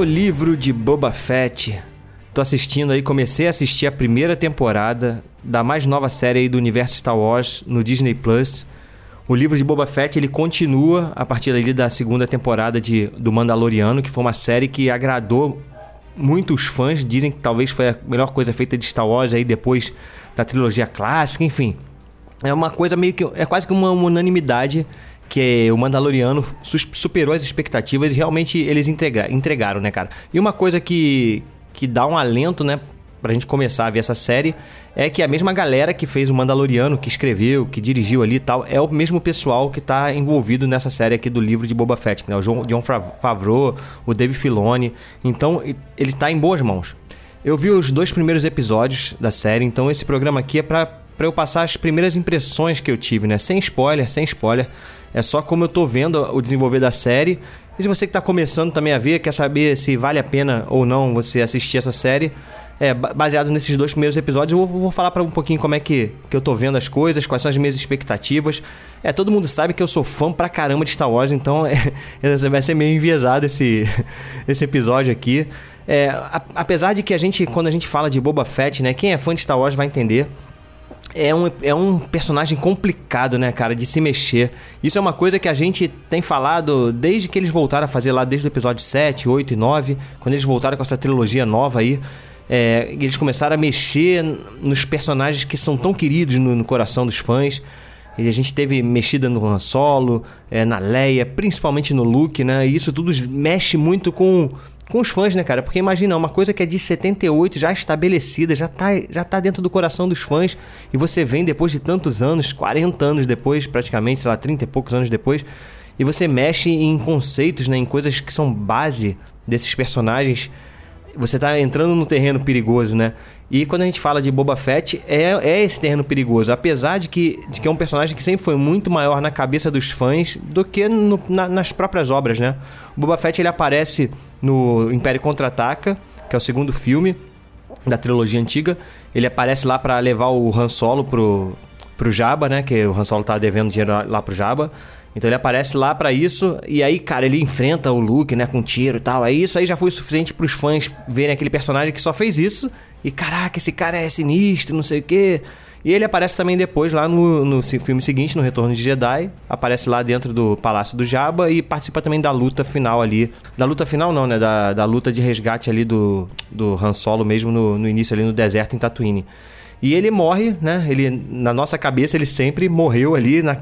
O livro de Boba Fett. Tô assistindo aí, comecei a assistir a primeira temporada da mais nova série aí do universo Star Wars no Disney Plus. O livro de Boba Fett ele continua a partir ali da segunda temporada de, do Mandaloriano, que foi uma série que agradou muitos fãs. Dizem que talvez foi a melhor coisa feita de Star Wars aí depois da trilogia clássica, enfim. É uma coisa meio que. É quase que uma unanimidade que o Mandaloriano superou as expectativas e realmente eles entregaram, né, cara? E uma coisa que, que dá um alento, né, pra gente começar a ver essa série, é que a mesma galera que fez o Mandaloriano, que escreveu, que dirigiu ali e tal, é o mesmo pessoal que tá envolvido nessa série aqui do livro de Boba Fett, né? O John Favreau, o Dave Filoni. Então, ele tá em boas mãos. Eu vi os dois primeiros episódios da série, então esse programa aqui é pra, pra eu passar as primeiras impressões que eu tive, né? Sem spoiler, sem spoiler. É só como eu tô vendo o desenvolver da série. E se você que tá começando também a ver, quer saber se vale a pena ou não você assistir essa série, é, baseado nesses dois primeiros episódios, eu vou, vou falar para um pouquinho como é que, que eu tô vendo as coisas, quais são as minhas expectativas. É, todo mundo sabe que eu sou fã pra caramba de Star Wars, então é, vai ser meio enviesado esse, esse episódio aqui. É, a, apesar de que a gente, quando a gente fala de Boba Fett, né, quem é fã de Star Wars vai entender é um, é um personagem complicado, né, cara, de se mexer. Isso é uma coisa que a gente tem falado desde que eles voltaram a fazer lá, desde o episódio 7, 8 e 9, quando eles voltaram com essa trilogia nova aí. É, eles começaram a mexer nos personagens que são tão queridos no, no coração dos fãs. E a gente teve mexida no Han Solo, é, na Leia, principalmente no Luke, né? E isso tudo mexe muito com com os fãs, né, cara? Porque imagina, uma coisa que é de 78, já estabelecida, já tá, já tá dentro do coração dos fãs, e você vem depois de tantos anos, 40 anos depois, praticamente, sei lá, 30 e poucos anos depois, e você mexe em conceitos, né, em coisas que são base desses personagens. Você tá entrando num terreno perigoso, né? E quando a gente fala de Boba Fett, é, é esse terreno perigoso. Apesar de que, de que é um personagem que sempre foi muito maior na cabeça dos fãs do que no, na, nas próprias obras, né? O Boba Fett ele aparece no Império Contra-Ataca, que é o segundo filme da trilogia antiga. Ele aparece lá para levar o Han Solo pro, pro Jabba, né? Que o Han Solo tá devendo dinheiro lá pro Jabba. Então ele aparece lá para isso e aí, cara, ele enfrenta o Luke, né, com tiro e tal. Aí isso aí já foi o suficiente para os fãs verem aquele personagem que só fez isso e caraca, esse cara é sinistro, não sei o quê. E ele aparece também depois lá no, no filme seguinte, no Retorno de Jedi. Aparece lá dentro do Palácio do Jabba e participa também da luta final ali. Da luta final não, né? Da, da luta de resgate ali do, do Han Solo mesmo no, no início ali no deserto em Tatooine. E ele morre, né? Ele, na nossa cabeça, ele sempre morreu ali, na,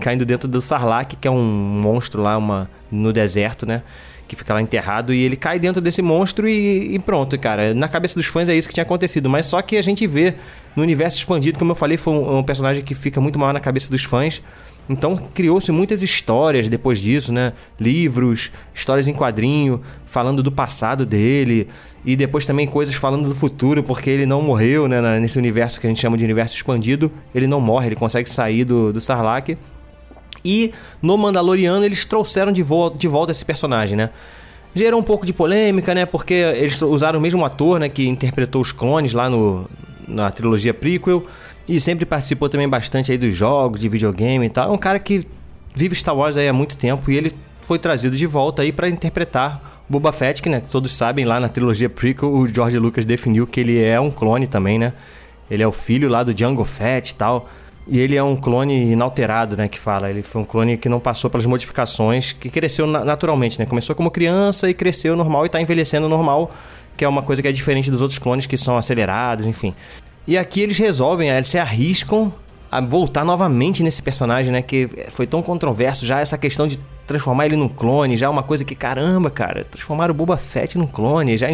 caindo dentro do Sarlacc, que é um monstro lá uma, no deserto, né? Que fica lá enterrado e ele cai dentro desse monstro e, e, pronto, cara. Na cabeça dos fãs é isso que tinha acontecido, mas só que a gente vê no universo expandido, como eu falei, foi um, um personagem que fica muito maior na cabeça dos fãs. Então criou-se muitas histórias depois disso, né? Livros, histórias em quadrinho, falando do passado dele. E depois também coisas falando do futuro, porque ele não morreu, né? Nesse universo que a gente chama de universo expandido. Ele não morre, ele consegue sair do, do Sarlacc. E no Mandaloriano eles trouxeram de, vo de volta esse personagem, né? Gerou um pouco de polêmica, né? Porque eles usaram o mesmo ator, né? Que interpretou os clones lá no, na trilogia prequel. E sempre participou também bastante aí dos jogos, de videogame e tal. É um cara que vive Star Wars aí há muito tempo e ele foi trazido de volta aí para interpretar Boba Fett, que né, todos sabem lá na trilogia prequel o George Lucas definiu que ele é um clone também, né? Ele é o filho lá do Django Fett e tal. E ele é um clone inalterado, né, que fala. Ele foi um clone que não passou pelas modificações, que cresceu naturalmente, né? Começou como criança e cresceu normal e está envelhecendo normal, que é uma coisa que é diferente dos outros clones que são acelerados, enfim. E aqui eles resolvem, eles se arriscam a voltar novamente nesse personagem, né? Que foi tão controverso já essa questão de transformar ele num clone, já é uma coisa que, caramba, cara, transformar o Boba Fett num clone, já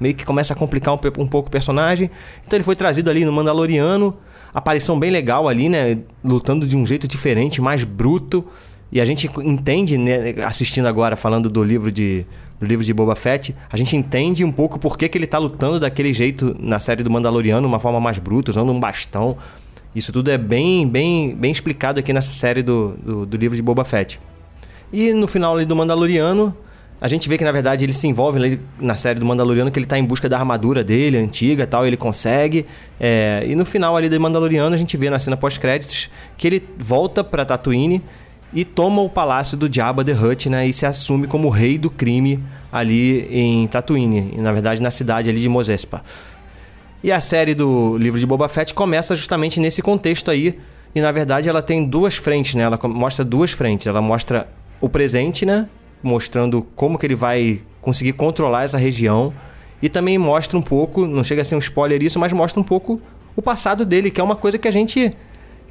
meio que começa a complicar um, um pouco o personagem. Então ele foi trazido ali no Mandaloriano, aparição bem legal ali, né? Lutando de um jeito diferente, mais bruto. E a gente entende, né, assistindo agora, falando do livro de, do livro de Boba Fett, a gente entende um pouco por que, que ele tá lutando daquele jeito na série do Mandaloriano, uma forma mais bruta, usando um bastão. Isso tudo é bem, bem, bem explicado aqui nessa série do, do, do livro de Boba Fett. E no final ali do Mandaloriano, a gente vê que na verdade ele se envolve ali na série do Mandaloriano, que ele tá em busca da armadura dele, antiga e tal, ele consegue. É, e no final ali do Mandaloriano, a gente vê na cena pós-créditos que ele volta pra Tatooine e toma o palácio do Jabba the Hutt, né? E se assume como rei do crime ali em Tatooine, na verdade na cidade ali de Mos Espa. E a série do livro de Boba Fett começa justamente nesse contexto aí, e na verdade ela tem duas frentes, né? Ela mostra duas frentes. Ela mostra o presente, né? Mostrando como que ele vai conseguir controlar essa região. E também mostra um pouco, não chega a ser um spoiler isso, mas mostra um pouco o passado dele, que é uma coisa que a gente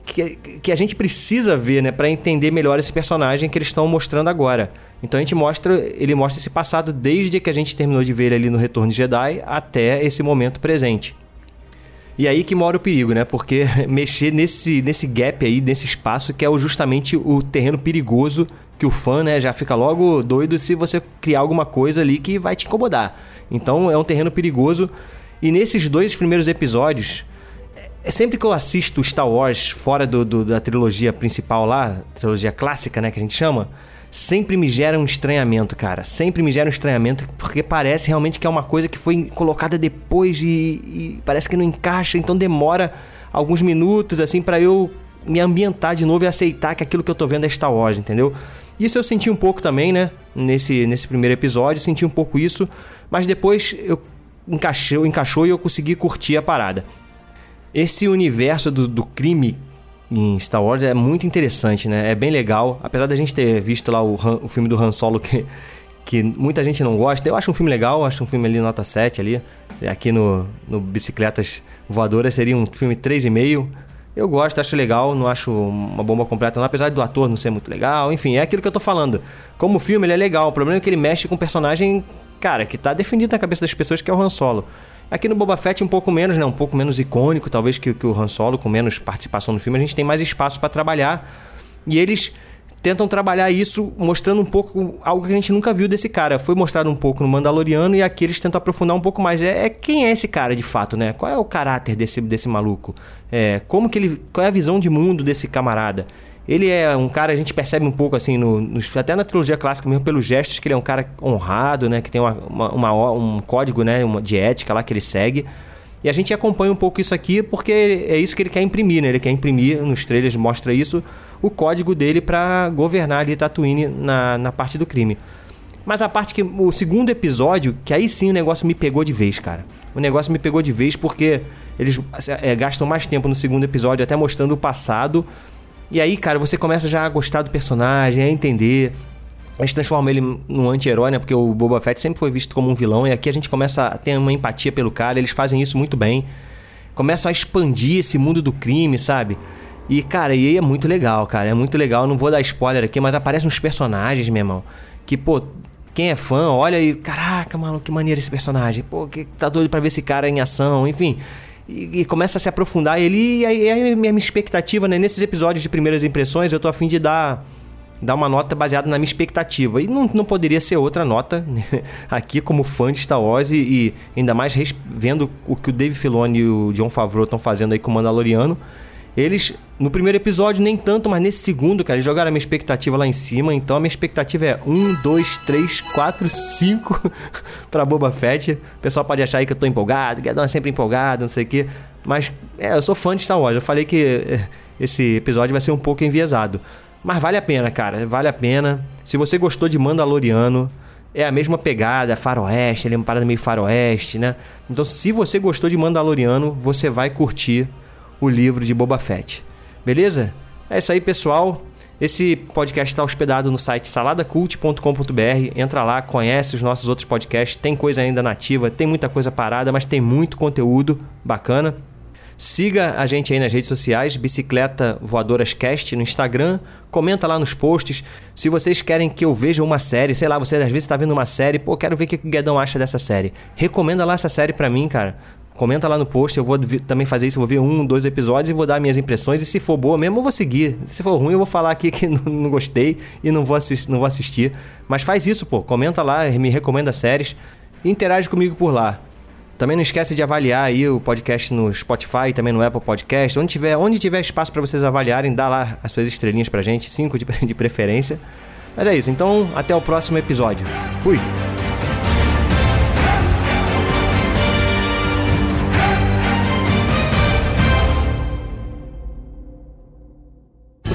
que, que a gente precisa ver, né, para entender melhor esse personagem que eles estão mostrando agora. Então a gente mostra, ele mostra esse passado desde que a gente terminou de ver ele ali no Retorno de Jedi até esse momento presente. E aí que mora o perigo, né? Porque mexer nesse, nesse gap aí, nesse espaço, que é justamente o terreno perigoso que o fã né, já fica logo doido se você criar alguma coisa ali que vai te incomodar. Então é um terreno perigoso. E nesses dois primeiros episódios, é sempre que eu assisto Star Wars fora do, do, da trilogia principal lá, trilogia clássica, né, que a gente chama, sempre me gera um estranhamento, cara. Sempre me gera um estranhamento, porque parece realmente que é uma coisa que foi colocada depois e, e parece que não encaixa, então demora alguns minutos, assim, para eu me ambientar de novo e aceitar que aquilo que eu tô vendo é Star Wars, entendeu? Isso eu senti um pouco também, né? Nesse, nesse primeiro episódio, senti um pouco isso, mas depois eu encaixou, encaixou e eu consegui curtir a parada. Esse universo do, do crime em Star Wars é muito interessante, né? É bem legal. Apesar da gente ter visto lá o, Han, o filme do Han Solo que, que muita gente não gosta, eu acho um filme legal, acho um filme ali nota 7 ali. Aqui no, no Bicicletas Voadoras seria um filme 3,5. Eu gosto, acho legal, não acho uma bomba completa, não, apesar do ator não ser muito legal. Enfim, é aquilo que eu tô falando. Como filme, ele é legal. O problema é que ele mexe com um personagem, cara, que tá definido na cabeça das pessoas, que é o Han Solo. Aqui no Boba Fett um pouco menos, né? Um pouco menos icônico, talvez que, que o Han Solo, com menos participação no filme, a gente tem mais espaço para trabalhar. E eles tentam trabalhar isso mostrando um pouco algo que a gente nunca viu desse cara. Foi mostrado um pouco no Mandaloriano e aqui eles tentam aprofundar um pouco mais. É, é quem é esse cara de fato, né? Qual é o caráter desse, desse maluco? É, como que ele. Qual é a visão de mundo desse camarada? Ele é um cara, a gente percebe um pouco assim, no, no, até na trilogia clássica mesmo, pelos gestos, que ele é um cara honrado, né? Que tem uma, uma, uma, um código né, uma, de ética lá que ele segue. E a gente acompanha um pouco isso aqui porque é isso que ele quer imprimir, né? Ele quer imprimir, nos trailers mostra isso, o código dele para governar ali Tatooine na, na parte do crime. Mas a parte que. O segundo episódio, que aí sim o negócio me pegou de vez, cara. O negócio me pegou de vez porque eles é, gastam mais tempo no segundo episódio, até mostrando o passado e aí, cara, você começa já a gostar do personagem, a entender. A gente transforma ele num anti-herói, né? Porque o Boba Fett sempre foi visto como um vilão. E aqui a gente começa a ter uma empatia pelo cara. Eles fazem isso muito bem. Começam a expandir esse mundo do crime, sabe? E, cara, e aí é muito legal, cara. É muito legal. Não vou dar spoiler aqui, mas aparecem uns personagens, meu irmão. Que, pô, quem é fã olha e. Caraca, mano, que maneiro esse personagem. Pô, que tá doido pra ver esse cara em ação. Enfim e, e, começa a se aprofundar ele. E aí, aí a minha expectativa, né? Nesses episódios de primeiras impressões, eu tô afim de dar, dar uma nota baseada na minha expectativa. E não, não poderia ser outra nota né? aqui, como fã de Star Wars, e, e ainda mais vendo o que o Dave Filoni e o John Favreau estão fazendo aí com o Mandaloriano. Eles, no primeiro episódio, nem tanto, mas nesse segundo, cara, eles jogaram a minha expectativa lá em cima. Então a minha expectativa é 1, 2, 3, 4, 5 pra Boba Fett. O pessoal pode achar aí que eu tô empolgado, que é sempre empolgado, não sei o quê. Mas, é, eu sou fã de Star Wars. Eu falei que é, esse episódio vai ser um pouco enviesado. Mas vale a pena, cara. Vale a pena. Se você gostou de Mandaloriano, é a mesma pegada, faroeste, ele é uma parada meio faroeste, né? Então, se você gostou de Mandaloriano, você vai curtir o livro de Boba Fett. Beleza? É isso aí, pessoal. Esse podcast está hospedado no site saladacult.com.br. Entra lá, conhece os nossos outros podcasts. Tem coisa ainda nativa, tem muita coisa parada, mas tem muito conteúdo bacana. Siga a gente aí nas redes sociais, Bicicleta Voadoras Cast no Instagram. Comenta lá nos posts. Se vocês querem que eu veja uma série, sei lá, você às vezes está vendo uma série, pô, quero ver o que o Guedão acha dessa série. Recomenda lá essa série para mim, cara Comenta lá no post, eu vou também fazer isso, vou ver um, dois episódios e vou dar minhas impressões. E se for boa mesmo, eu vou seguir. Se for ruim, eu vou falar aqui que não, gostei e não vou, não vou assistir. Mas faz isso, pô. Comenta lá, me recomenda séries interage comigo por lá. Também não esquece de avaliar aí o podcast no Spotify, também no Apple Podcast. Onde tiver, onde tiver espaço para vocês avaliarem, dá lá as suas estrelinhas pra gente, cinco de, de preferência. Mas é isso, então até o próximo episódio. Fui!